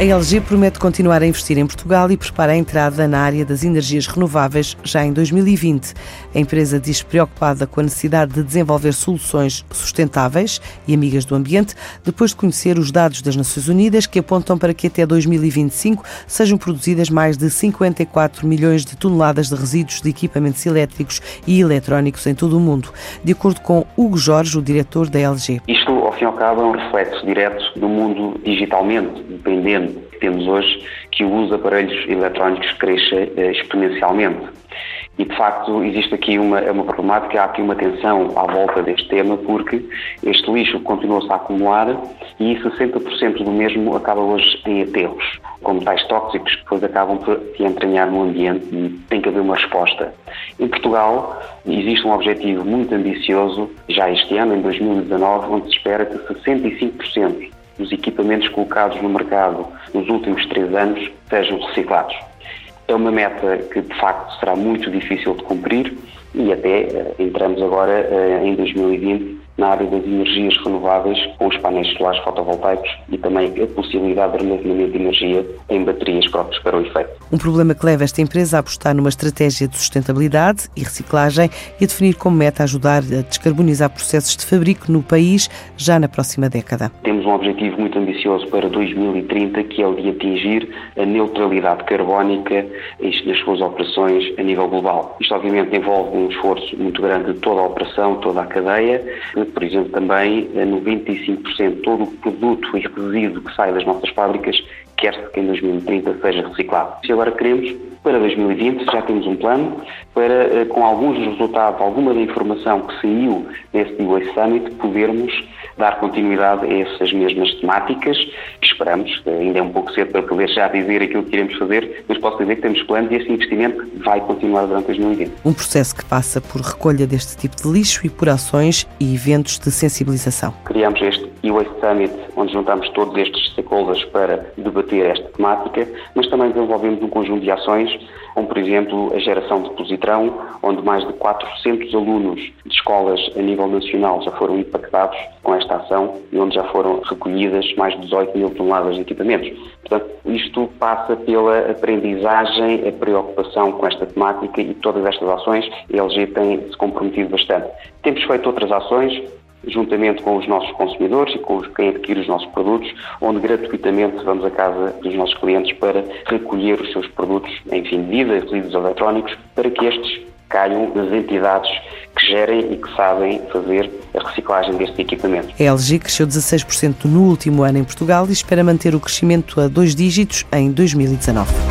A LG promete continuar a investir em Portugal e prepara a entrada na área das energias renováveis já em 2020. A empresa diz preocupada com a necessidade de desenvolver soluções sustentáveis e amigas do ambiente, depois de conhecer os dados das Nações Unidas que apontam para que até 2025 sejam produzidas mais de 54 milhões de toneladas de resíduos de equipamentos elétricos e eletrónicos em todo o mundo, de acordo com Hugo Jorge, o diretor da LG. Isto, ao fim e ao cabo, é um reflexo direto do mundo digitalmente dependente temos hoje que o uso de aparelhos eletrónicos cresça eh, exponencialmente. E, de facto, existe aqui uma, uma problemática, há aqui uma tensão à volta deste tema, porque este lixo continua-se a acumular e 60% do mesmo acaba hoje em aterros, como tais tóxicos que depois acabam por se entranhar no ambiente e tem que haver uma resposta. Em Portugal, existe um objetivo muito ambicioso, já este ano, em 2019, onde se espera que 65% dos equipamentos colocados no mercado nos últimos três anos sejam reciclados. É uma meta que, de facto, será muito difícil de cumprir e até uh, entramos agora uh, em 2020 na área das energias renováveis com os painéis solares fotovoltaicos e também a possibilidade de armazenamento de energia em baterias próprias para o efeito. Um problema que leva esta empresa a apostar numa estratégia de sustentabilidade e reciclagem e a definir como meta ajudar a descarbonizar processos de fabrico no país já na próxima década. Temos um objetivo muito ambicioso para 2030, que é o de atingir a neutralidade carbónica nas suas operações a nível global. Isto obviamente envolve um esforço muito grande de toda a operação, toda a cadeia, por exemplo, também 95% de todo o produto e resíduo que sai das nossas fábricas quer-se que em 2030 seja reciclado. E agora queremos, para 2020, já temos um plano para, eh, com alguns resultados, alguma da informação que saiu desse D-Waste Summit, podermos dar continuidade a essas mesmas temáticas. Esperamos, ainda é um pouco cedo para poder já dizer aquilo que iremos fazer, mas posso dizer que temos planos e esse investimento vai continuar durante 2020. Um processo que passa por recolha deste tipo de lixo e por ações e eventos de sensibilização. Criamos este e-Waste Summit, onde juntamos todos estes stakeholders para debater esta temática, mas também desenvolvemos um conjunto de ações, como por exemplo a geração de positrão, onde mais de 400 alunos de escolas a nível nacional já foram impactados com esta ação e onde já foram recolhidas mais de 18 mil toneladas de equipamentos. Portanto, isto passa pela aprendizagem, a preocupação com esta temática e todas estas ações a LG tem se comprometido bastante. Temos feito outras ações, juntamente com os nossos consumidores e com quem adquire os nossos produtos, onde gratuitamente vamos à casa dos nossos clientes para recolher os seus produtos, enfim, de vida, resíduos eletrónicos, para que estes caiam nas entidades que gerem e que sabem fazer a reciclagem destes equipamentos. A LG cresceu 16% no último ano em Portugal e espera manter o crescimento a dois dígitos em 2019.